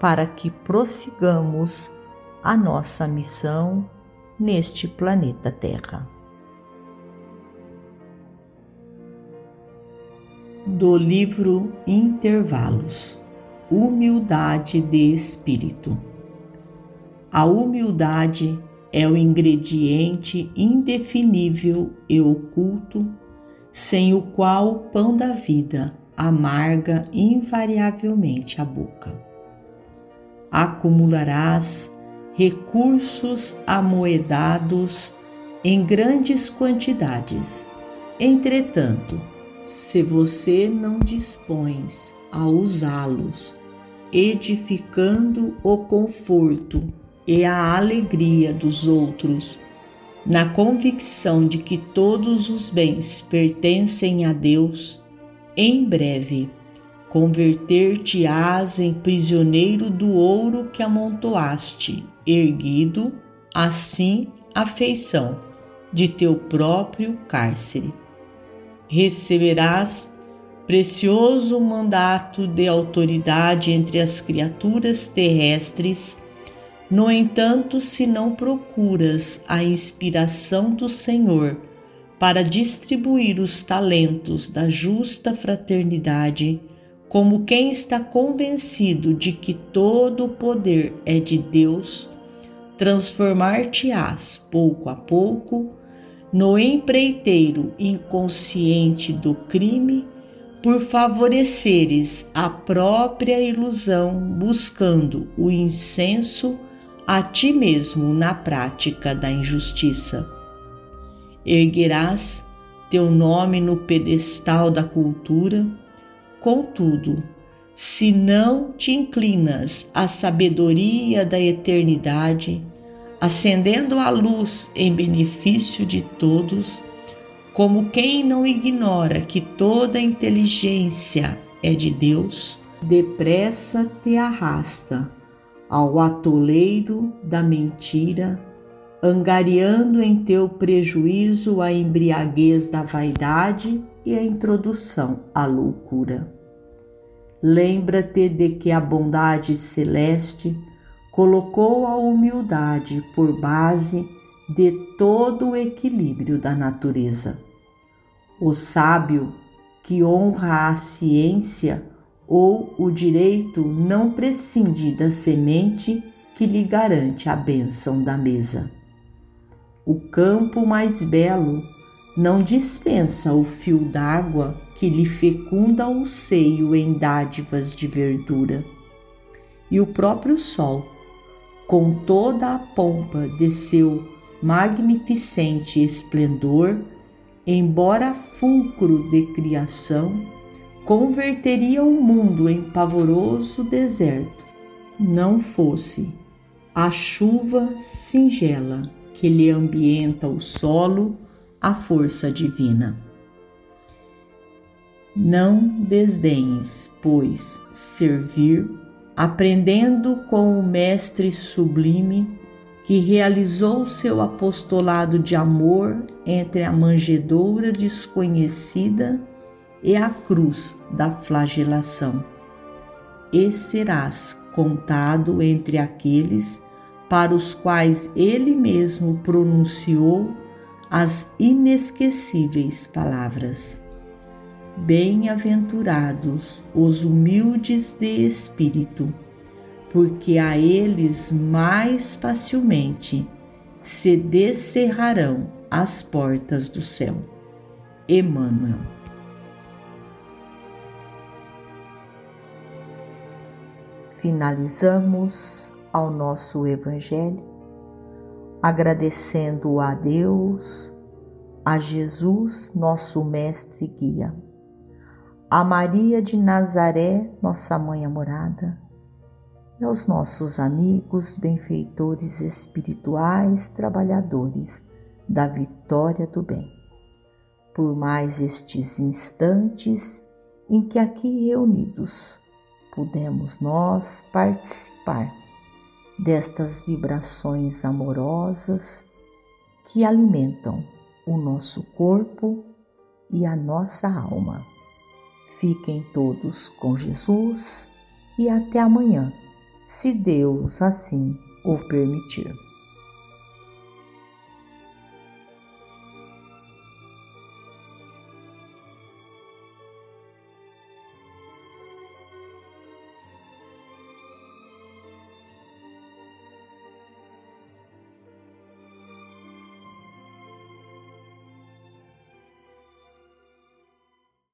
para que prossigamos a nossa missão neste planeta Terra. Do livro Intervalos Humildade de Espírito. A humildade é o ingrediente indefinível e oculto, sem o qual o pão da vida amarga invariavelmente a boca acumularás recursos amoedados em grandes quantidades. Entretanto, se você não dispões a usá-los, edificando o conforto e a alegria dos outros, na convicção de que todos os bens pertencem a Deus, em breve converter-te-ás em prisioneiro do ouro que amontoaste, erguido, assim, a feição de teu próprio cárcere. Receberás precioso mandato de autoridade entre as criaturas terrestres. No entanto, se não procuras a inspiração do Senhor para distribuir os talentos da justa fraternidade, como quem está convencido de que todo o poder é de Deus, transformar-te-ás pouco a pouco no empreiteiro inconsciente do crime por favoreceres a própria ilusão buscando o incenso a ti mesmo na prática da injustiça. Erguerás teu nome no pedestal da cultura Contudo, se não te inclinas à sabedoria da eternidade, acendendo a luz em benefício de todos, como quem não ignora que toda inteligência é de Deus, depressa te arrasta ao atoleiro da mentira, angariando em teu prejuízo a embriaguez da vaidade e a introdução à loucura. Lembra-te de que a bondade celeste colocou a humildade por base de todo o equilíbrio da natureza. O sábio que honra a ciência ou o direito não prescinde da semente que lhe garante a bênção da mesa. O campo mais belo não dispensa o fio d'água que lhe fecunda o seio em dádivas de verdura. E o próprio sol, com toda a pompa de seu magnificente esplendor, embora fulcro de criação, converteria o mundo em pavoroso deserto, não fosse a chuva singela que lhe ambienta o solo a força divina. Não desdenhes, pois, servir, aprendendo com o Mestre sublime que realizou seu apostolado de amor entre a manjedoura desconhecida e a cruz da flagelação. E serás contado entre aqueles para os quais ele mesmo pronunciou as inesquecíveis palavras. Bem-aventurados os humildes de espírito, porque a eles mais facilmente se descerrarão as portas do céu. Emmanuel. Finalizamos ao nosso Evangelho agradecendo a Deus, a Jesus, nosso Mestre e Guia, a Maria de Nazaré, nossa mãe amorada, e aos nossos amigos, benfeitores espirituais, trabalhadores da vitória do bem. Por mais estes instantes em que aqui reunidos pudemos nós participar destas vibrações amorosas que alimentam o nosso corpo e a nossa alma. Fiquem todos com Jesus e até amanhã, se Deus assim o permitir.